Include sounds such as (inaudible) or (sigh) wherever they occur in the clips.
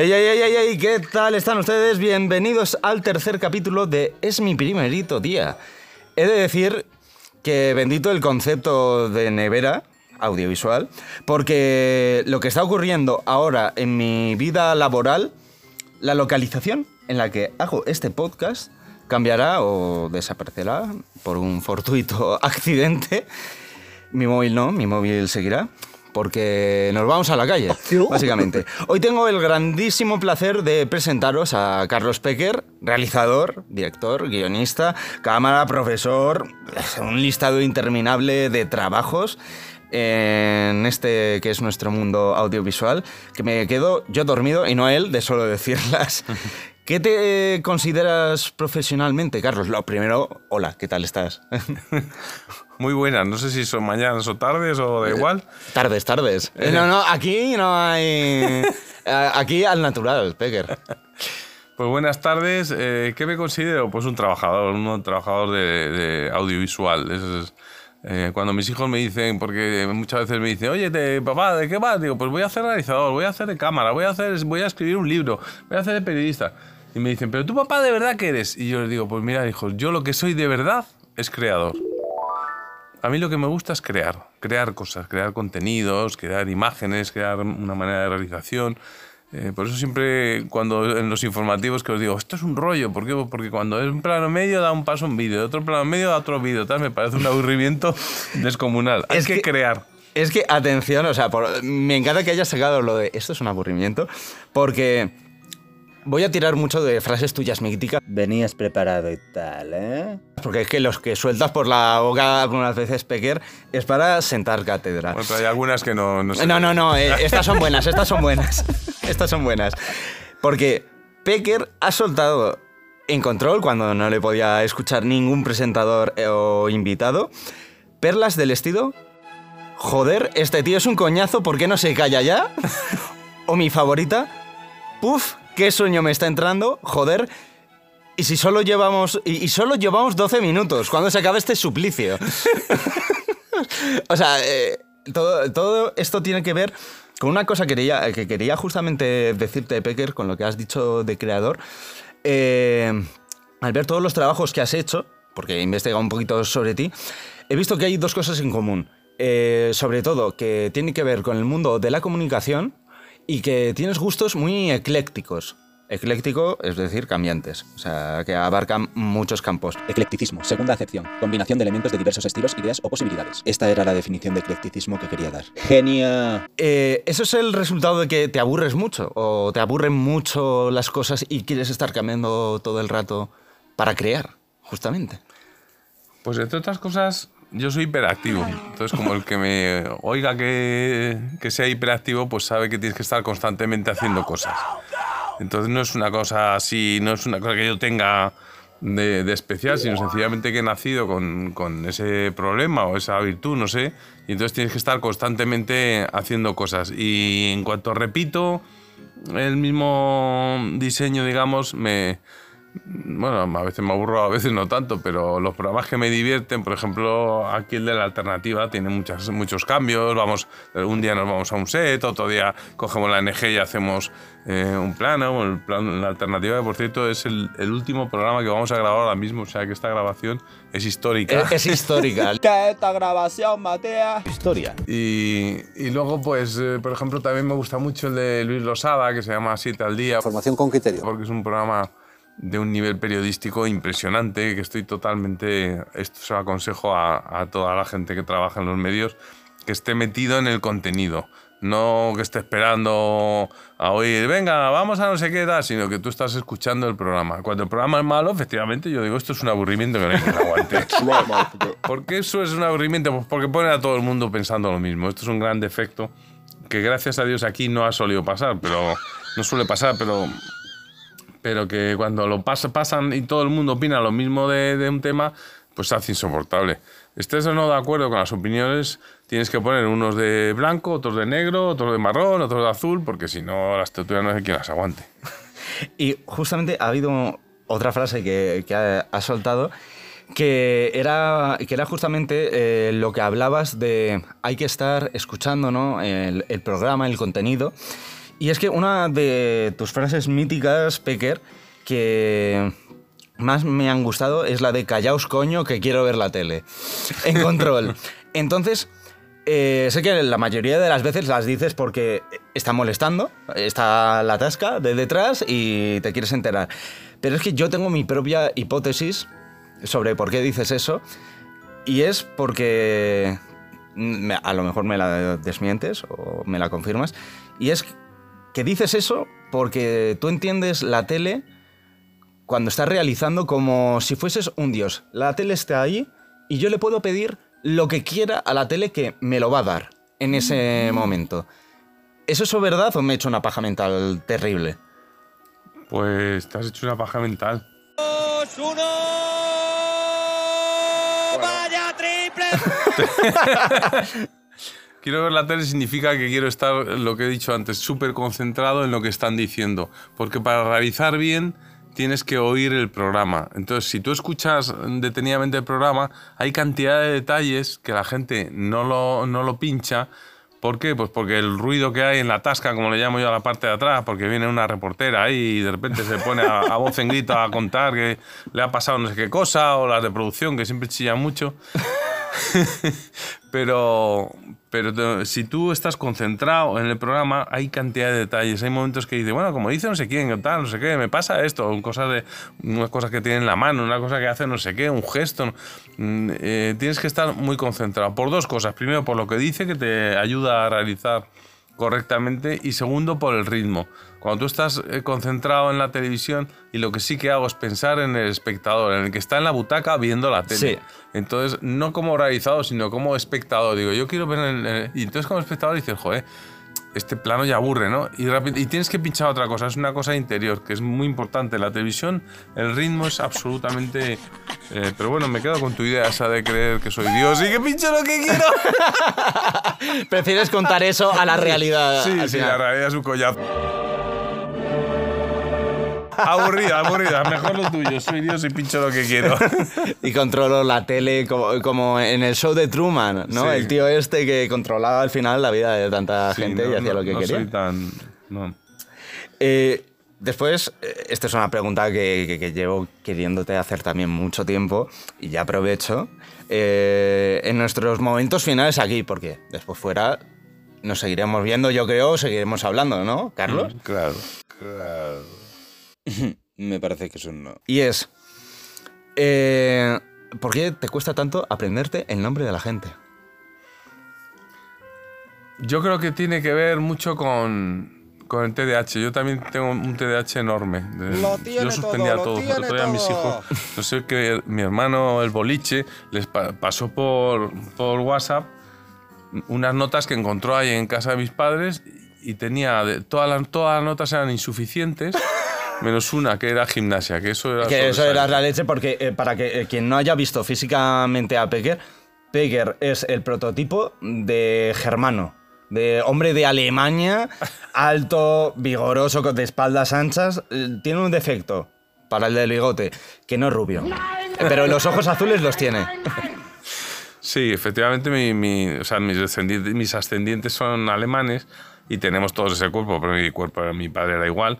ey, ey, ey, ey! ¿Qué tal están ustedes? Bienvenidos al tercer capítulo de Es mi primerito día. He de decir que bendito el concepto de nevera audiovisual, porque lo que está ocurriendo ahora en mi vida laboral, la localización en la que hago este podcast cambiará o desaparecerá por un fortuito (laughs) accidente. Mi móvil no, mi móvil seguirá porque nos vamos a la calle, básicamente. Hoy tengo el grandísimo placer de presentaros a Carlos Pecker, realizador, director, guionista, cámara, profesor, un listado interminable de trabajos en este que es nuestro mundo audiovisual, que me quedo yo dormido y no él de solo decirlas. ¿Qué te consideras profesionalmente, Carlos? Lo primero, hola, ¿qué tal estás? (laughs) Muy buenas, no sé si son mañanas o tardes o da igual. Tardes, tardes. Eh, no, no, aquí no hay... (laughs) Aquí al natural, Pecker. Pues buenas tardes. Eh, ¿Qué me considero? Pues un trabajador, un trabajador de, audiovisual. es, eh, cuando mis hijos me dicen, porque muchas veces me dicen, oye, papá, ¿de qué vas? Digo, pues voy a hacer realizador, voy a hacer de cámara, voy a, hacer, voy a escribir un libro, voy a hacer de periodista. Y me dicen, ¿pero tú papá de verdad qué eres? Y yo les digo, pues mira, hijos, yo lo que soy de verdad es creador. A mí lo que me gusta es crear, crear cosas, crear contenidos, crear imágenes, crear una manera de realización. Eh, por eso siempre cuando en los informativos que os digo, esto es un rollo, ¿por qué? Porque cuando es un plano medio da un paso un vídeo, otro plano medio da otro vídeo, tal, me parece un aburrimiento (laughs) descomunal. Hay que, crear. Es que, atención, o sea, me encanta que hayas sacado lo de esto es un aburrimiento, porque Voy a tirar mucho de frases tuyas míticas. Venías preparado y tal, ¿eh? Porque es que los que sueltas por la boca algunas veces, Pecker, es para sentar cátedra. Bueno, hay algunas que no... No, no, no, no eh, estas son buenas, estas son buenas. (laughs) estas son buenas. Porque Pecker ha soltado en control, cuando no le podía escuchar ningún presentador eh, o invitado, perlas del estilo... Joder, este tío es un coñazo, ¿por qué no se calla ya? (laughs) o mi favorita, Puf, qué sueño me está entrando, joder. Y si solo llevamos. Y, solo llevamos 12 minutos, cuando se acabe este suplicio. (laughs) o sea, eh, todo, todo, esto tiene que ver con una cosa que quería, que quería justamente decirte, Pecker, con lo que has dicho de creador. Eh, al ver todos los trabajos que has hecho, porque he investigado un poquito sobre ti, he visto que hay dos cosas en común. Eh, sobre todo, que tiene que ver con el mundo de la comunicación y que tienes gustos muy eclécticos. Ecléctico, es decir, cambiantes, o sea, que abarcan muchos campos. Eclecticismo, segunda acepción, combinación de elementos de diversos estilos, ideas o posibilidades. Esta era la definición de eclecticismo que quería dar. ¡Genia! Eh, ¿Eso es el resultado de que te aburres mucho? ¿O te aburren mucho las cosas y quieres estar cambiando todo el rato para crear, justamente? Pues entre otras cosas, yo soy hiperactivo. Entonces, como el que me oiga que, que, sea hiperactivo, pues sabe que tienes que estar constantemente haciendo cosas. Entonces, no es una cosa así, no es una cosa que yo tenga de, de especial, sino sencillamente que he nacido con, con, ese problema o esa virtud, no sé. Y entonces tienes que estar constantemente haciendo cosas. Y en cuanto repito el mismo diseño, digamos, me bueno, a veces me aburro, a veces no tanto, pero los programas que me divierten, por ejemplo, aquí el de la alternativa tiene muchas, muchos cambios. Vamos, un día nos vamos a un set, otro día cogemos la NG y hacemos eh, un plano. El plan, la alternativa, por cierto, es el, último programa que vamos a grabar ahora mismo, o sea que esta grabación es histórica. Es, histórica. (laughs) que esta grabación, Matea. Historia. Y, y luego, pues, eh, por ejemplo, también me gusta mucho el de Luis Losada, que se llama Siete al Día. Formación con criterio. Porque es un programa de un nivel periodístico impresionante, que estoy totalmente, esto se lo aconsejo a, toda la gente que trabaja en los medios, que esté metido en el contenido, no que esté esperando a oír, venga, vamos a no sé qué tal, sino que tú estás escuchando el programa. Cuando el programa es malo, efectivamente, yo digo, esto es un aburrimiento que no hay que aguante. (laughs) ¿Por qué eso es un aburrimiento? Pues porque pone a todo el mundo pensando lo mismo. Esto es un gran defecto que gracias a Dios aquí no ha solido pasar, pero no suele pasar, pero pero que cuando lo pasan y todo el mundo opina lo mismo de, un tema, pues se hace insoportable. Estés o no de acuerdo con las opiniones, tienes que poner unos de blanco, otros de negro, otros de marrón, otros de azul, porque si no, las tertulias no sé quién las aguante. (laughs) Y justamente ha habido otra frase que, que ha, soltado que era, que era justamente eh, lo que hablabas de hay que estar escuchando ¿no? el, el programa, el contenido Y es que una de tus frases míticas, Pecker, que más me han gustado es la de callaos coño que quiero ver la tele. (laughs) En control. Entonces, eh, sé que la mayoría de las veces las dices porque está molestando, está la tasca de detrás y te quieres enterar. Pero es que yo tengo mi propia hipótesis sobre por qué dices eso. Y es porque a lo mejor me la desmientes o me la confirmas. Y es que dices eso porque tú entiendes la tele cuando estás realizando como si fueses un dios. La tele está ahí y yo le puedo pedir lo que quiera a la tele que me lo va a dar en ese momento. ¿Es eso verdad o me he hecho una paja mental terrible? Pues te has hecho una paja mental. ¡Vaya triple! (laughs) Quiero ver la tele significa que quiero estar, lo que he dicho antes, súper concentrado en lo que están diciendo. Porque para realizar bien tienes que oír el programa. Entonces, si tú escuchas detenidamente el programa, hay cantidad de detalles que la gente no lo, no lo pincha. ¿Por qué? Pues porque el ruido que hay en la tasca, como le llamo yo a la parte de atrás, porque viene una reportera ahí y de repente se pone a, a voz en grito a contar que le ha pasado no sé qué cosa, o las de producción que siempre chillan mucho. (laughs) pero pero si tú estás concentrado en el programa, hay cantidad de detalles. Hay momentos que dices, bueno, como dice no sé quién, tal, no sé qué, me pasa esto, cosas de, unas cosas que tiene en la mano, una cosa que hace no sé qué, un gesto. Mm, eh, tienes que estar muy concentrado por dos cosas. Primero, por lo que dice, que te ayuda a realizar correctamente y segundo por el ritmo. Cuando tú estás eh, concentrado en la televisión y lo que sí que hago es pensar en el espectador, en el que está en la butaca viendo la tele. Entonces, no como realizado, sino como espectador. Digo, yo quiero ver el, el- Y entonces como espectador dices, joder, este plano ya aburre, ¿no? Y, rápido- y tienes que pinchar otra cosa, es una cosa interior, que es muy importante. La televisión, el ritmo es absolutamente... eh, pero bueno, me quedo con tu idea esa de creer que soy Dios y que pincho lo que quiero. (laughs) Prefieres contar eso a la realidad. Sí, sí, la realidad es un collazo. Aburrida, aburrida. Mejor lo tuyo. Soy Dios y pincho lo que quiero. (laughs) Y controlo la tele como, como en el show de Truman, ¿no? Sí. El tío este que controlaba al final la vida de tanta Sí, gente no, y hacía no- lo que no quería. soy tan... No. Eh, después, eh, esta es una pregunta que, que- que llevo queriéndote hacer también mucho tiempo y ya aprovecho. Eh, en nuestros momentos finales aquí, porque después fuera nos seguiremos viendo, yo creo, seguiremos hablando, ¿no, Carlos? Claro, claro. (laughs) Me parece que es un no. Y es, eh, ¿por qué te cuesta tanto aprenderte el nombre de la gente? Yo creo que tiene que ver mucho con, con el TDAH. Yo también tengo un TDAH enorme. Lo tiene Yo suspendía todo, lo todo. tiene otro día a mis todo. hijos, no sé qué, mi hermano, el boliche, les pa- pasó por, por WhatsApp unas notas que encontró ahí en casa de mis padres y tenía, de, todas, las, todas las notas eran insuficientes, menos una que era gimnasia, que eso era... Que eso era la leche porque eh, para que eh, quien no haya visto físicamente a Pecker, Pecker es el prototipo de germano, de hombre de Alemania, (laughs) alto, vigoroso, con de espaldas anchas. Eh, Tiene un defecto para el del bigote, que no es rubio. Pero los ojos azules los tiene. Sí, efectivamente mi, mi- o sea, mis, descendientes, mis ascendientes son alemanes y tenemos todos ese cuerpo, pero mi cuerpo mi padre era igual.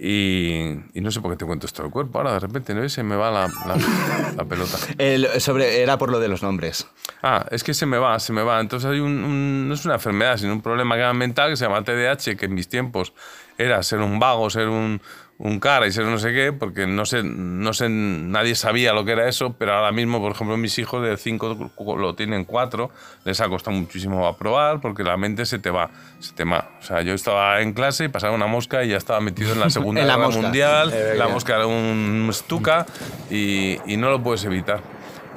Y, y no sé por qué te cuento esto del cuerpo. Ahora de repente ¿no? se me va la, la- la pelota. (laughs) El- sobre, era por lo de los nombres. Ah, es que se me va, se me va. Entonces hay un, un- no es una enfermedad, sino un problema mental que se llama TDAH, que en mis tiempos era ser un vago, ser un, un cara y ser no sé qué, porque no sé, no sé, nadie sabía lo que era eso, pero ahora mismo, por ejemplo, mis hijos de 5 lo tienen 4, les ha costado muchísimo aprobar porque la mente se te va, se te va. O sea, yo estaba en clase y pasaba una mosca y ya estaba metido en la (laughs) Segunda En la Guerra mosca. Mundial, Eh, la mosca era un stuka y, y no lo puedes evitar.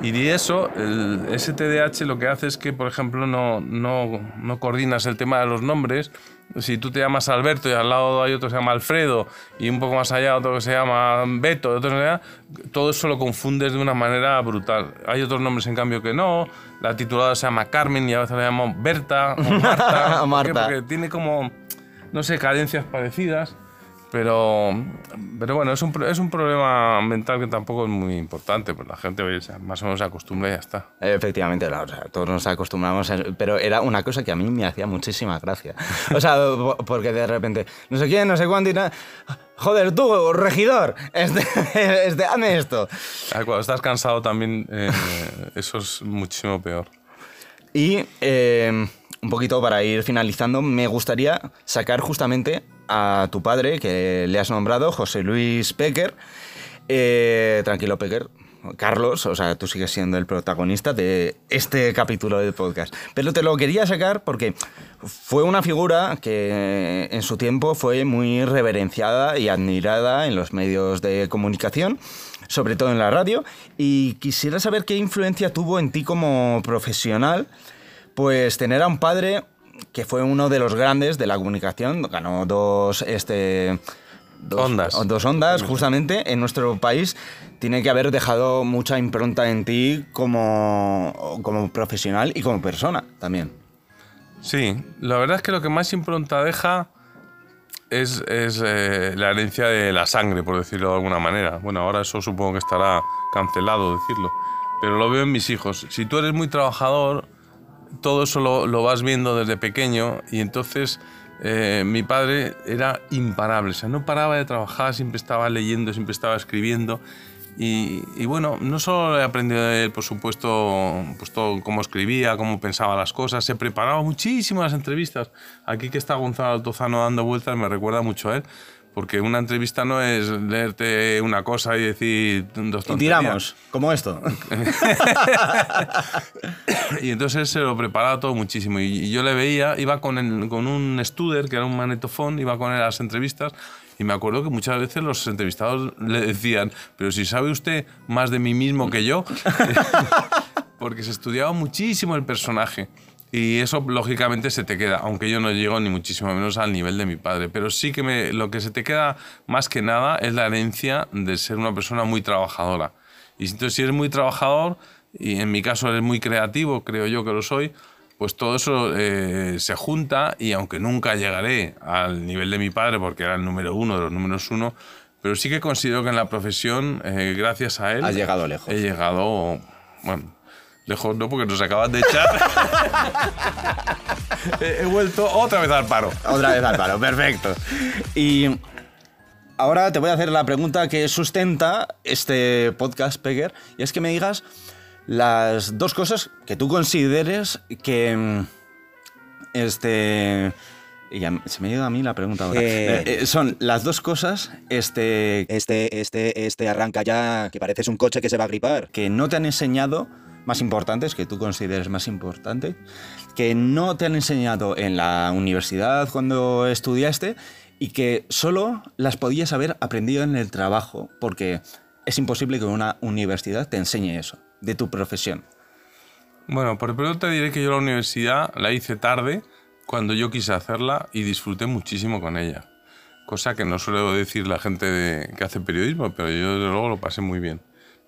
Y de eso, el, ese TDAH lo que hace es que, por ejemplo, no, no, no coordinas el tema de los nombres. Si tú te llamas Alberto y al lado hay otro que se llama Alfredo y un poco más allá otro que se llama Beto, otro que se llama- todo eso lo confundes de una manera brutal. Hay otros nombres, en cambio, que no. La titulada se llama Carmen y a veces la llamo Berta o (laughs) Marta. Marta. Porque tiene como, no sé, cadencias parecidas. Pero, pero bueno, es un, es un problema mental que tampoco es muy importante, pues la gente oye, más o menos se acostumbra y ya está. Efectivamente, o sea, todos nos acostumbramos, a- pero era una cosa que a mí me hacía muchísima gracia. O sea, po- porque de repente, no sé quién, no sé cuánto y nada. Joder, tú, regidor, este, (laughs) este, hazme esto. Ah, Cuando estás cansado también, eh, eso es muchísimo peor. Y eh, un poquito para ir finalizando, me gustaría sacar justamente a tu padre, que le has nombrado, José Luis Pecker. Eh, tranquilo, Pecker. Carlos, o sea, tú sigues siendo el protagonista de este capítulo del podcast. Pero te lo quería sacar porque fue una figura que en su tiempo fue muy reverenciada y admirada en los medios de comunicación, sobre todo en la radio, y quisiera saber qué influencia tuvo en ti como profesional, pues tener a un padre que fue uno de los grandes de la comunicación, ganó dos, este, dos Ondas. dos ondas justamente en nuestro país, tiene que haber dejado mucha impronta en ti como, como profesional y como persona también. Sí, la verdad es que lo que más impronta deja es, es, eh, la herencia de la sangre, por decirlo de alguna manera. Bueno, ahora eso supongo que estará cancelado decirlo, pero lo veo en mis hijos. Si tú eres muy trabajador, todo eso lo, lo vas viendo desde pequeño y entonces eh, mi padre era imparable, o sea, no paraba de trabajar, siempre estaba leyendo, siempre estaba escribiendo. Y, bueno, no solo he aprendido de él, por supuesto, pues todo cómo escribía, cómo pensaba las cosas, se preparaba muchísimo las entrevistas. Aquí que está Gonzalo Altozano dando vueltas me recuerda mucho a él, porque una entrevista no es leerte una cosa y decir dos Y tonterías. tiramos, como esto. (laughs) Y entonces él se lo preparaba todo muchísimo. Y, y yo le veía, iba con, el- con un Studer, que era un magnetofón, iba con él a las entrevistas. Y me acuerdo que muchas veces los entrevistados le decían, pero si sabe usted más de mí mismo que yo, (laughs) porque se estudiaba muchísimo el personaje. Y eso lógicamente se te queda, aunque yo no llego ni muchísimo menos al nivel de mi padre. Pero sí que me, lo que se te queda más que nada es la herencia de ser una persona muy trabajadora. Y entonces si eres muy trabajador, y en mi caso eres muy creativo, creo yo que lo soy, pues todo eso eh, se junta y aunque nunca llegaré al nivel de mi padre porque era el número uno de los números uno, pero sí que considero que en la profesión, eh, gracias a él... Has llegado lejos. He llegado, bueno, lejos no porque nos acaban de echar. he, (laughs) he vuelto otra vez al paro. Otra vez al palo, perfecto. Y ahora te voy a hacer la pregunta que sustenta este podcast, Pecker, y es que me digas las dos cosas que tú consideres que. mm, Este. y ya se me ha ido a mí la pregunta ahora. Eh. Eh, eh, son las dos cosas este, Este, este, este arranca ya, que pareces un coche que se va a gripar. que no te han enseñado más importantes, que tú consideres más importantes, que no te han enseñado en la universidad cuando estudiaste y que solo las podías haber aprendido en el trabajo, porque es imposible que una universidad te enseñe eso, de tu profesión. Bueno, por primero te diré que yo la universidad la hice tarde, cuando yo quise hacerla y disfruté muchísimo con ella. Cosa que no suele decir la gente de- que hace periodismo, pero yo desde luego lo pasé muy bien.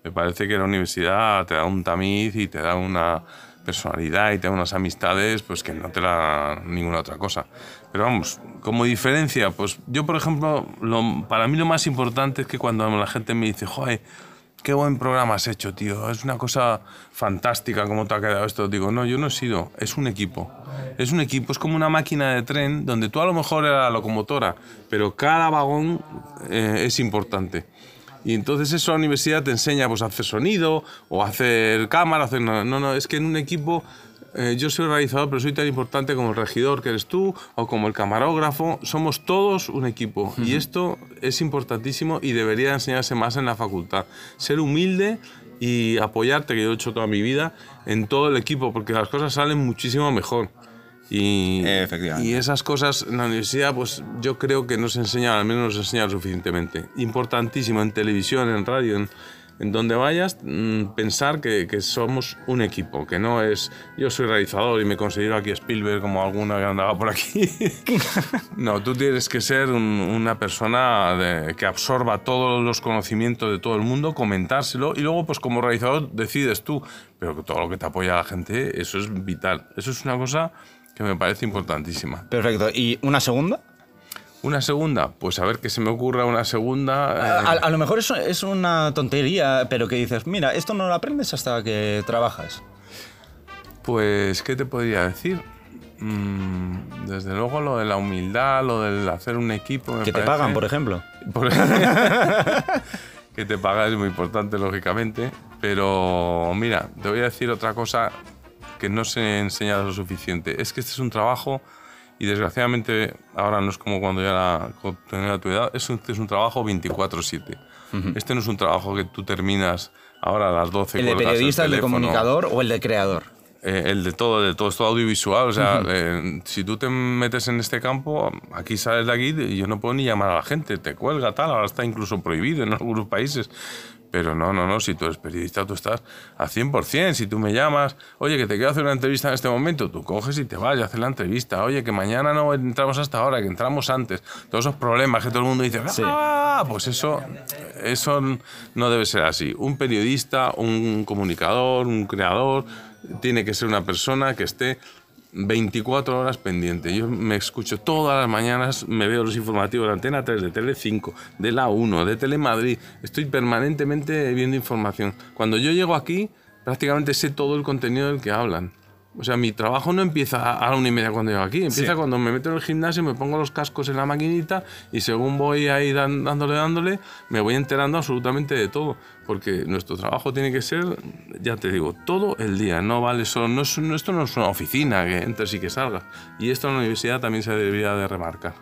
Me parece que la universidad te da un tamiz y te da una personalidad y te da unas amistades pues que no te la ninguna otra cosa. Pero vamos, como diferencia, pues yo por ejemplo, lo- para mí lo más importante es que cuando la gente me dice, joder, qué buen programa has hecho, tío. Es una cosa fantástica cómo te ha quedado esto. Digo, no, yo no he sido. Es un equipo. Es un equipo, es como una máquina de tren donde tú a lo mejor eras la locomotora, pero cada vagón eh, es importante. Y entonces eso la universidad te enseña pues, a hacer sonido o a hacer cámara. Hacer... No, no, no, es que en un equipo eh, yo soy realizador, pero soy tan importante como el regidor que eres tú o como el camarógrafo. Somos todos un equipo y esto es importantísimo y debería enseñarse más en la facultad. Ser humilde y apoyarte, que yo he hecho toda mi vida, en todo el equipo, porque las cosas salen muchísimo mejor. Y, Efectivamente. y esas cosas en la universidad, pues yo creo que no se enseñan, al menos no se enseñan suficientemente. Importantísimo en televisión, en radio, en, en donde vayas, mm, pensar que, que somos un equipo, que no es yo soy realizador y me considero aquí Spielberg como alguna que andaba por aquí. (laughs) no, tú tienes que ser un- una persona de- que absorba todos los conocimientos de todo el mundo, comentárselo y luego pues como realizador decides tú, pero que todo lo que te apoya la gente, eso es vital. Eso es una cosa que me parece importantísima. Perfecto. ¿Y una segunda? Una segunda, pues a ver que se me ocurra una segunda. A, eh, a lo mejor es, es una tontería, pero que dices, mira, esto no lo aprendes hasta que trabajas. Pues, ¿qué te podría decir? Mm, desde luego lo de la humildad, lo del hacer un equipo. me Que te pagan, por ejemplo. (laughs) Que te paga es muy importante, lógicamente. Pero mira, te voy a decir otra cosa que no se ha enseñado lo suficiente. Es que este es un trabajo y desgraciadamente ahora no es como cuando ya era, cuando tenía tu edad, es un, este es un trabajo 24/7. Este no es un trabajo que tú terminas ahora a las 12. El de periodista, el de comunicador o el de creador. Eh, el de todo, de todo, es todo audiovisual. O sea, eh, si tú te metes en este campo, aquí sales de aquí y yo no puedo ni llamar a la gente, te cuelga, tal. Ahora está incluso prohibido en algunos países. Pero no, no, no, si tú eres periodista, tú estás a 100%. Si tú me llamas, oye, que te quiero hacer una entrevista en este momento, tú coges y te vas y haces la entrevista. Oye, que mañana no entramos hasta ahora, que entramos antes. Todos esos problemas que todo el mundo dice, ¡ah! Pues eso, eso no debe ser así. Un periodista, un comunicador, un creador, tiene que ser una persona que esté 24 horas pendiente. Yo me escucho todas las mañanas, me veo los informativos de Antena 3, de Tele 5, de la 1, de Telemadrid. Estoy permanentemente viendo información. Cuando yo llego aquí, prácticamente sé todo el contenido del que hablan. O sea, mi trabajo no empieza a la una y media cuando llego aquí. Empieza Sí. cuando me meto en el gimnasio, me pongo los cascos en la maquinita y según voy ahí dándole, dándole, me voy enterando absolutamente de todo. Porque nuestro trabajo tiene que ser, ya te digo, todo el día. No vale solo, no es, no- esto no es una oficina que entres y que salgas. Y esto en la universidad también se debería de remarcar.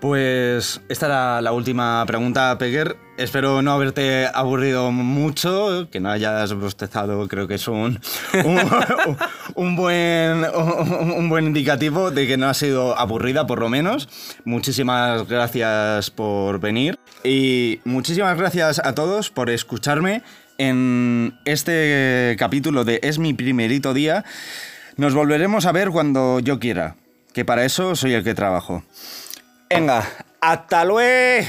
Pues esta era la última pregunta, Peguer. Espero no haberte aburrido mucho, que no hayas bostezado, creo que es un, (laughs) un, buen, un, buen indicativo de que no has sido aburrida, por lo menos. Muchísimas gracias por venir y muchísimas gracias a todos por escucharme en este capítulo de Es mi primerito día. Nos volveremos a ver cuando yo quiera, que para eso soy el que trabajo. Venga, hasta luego.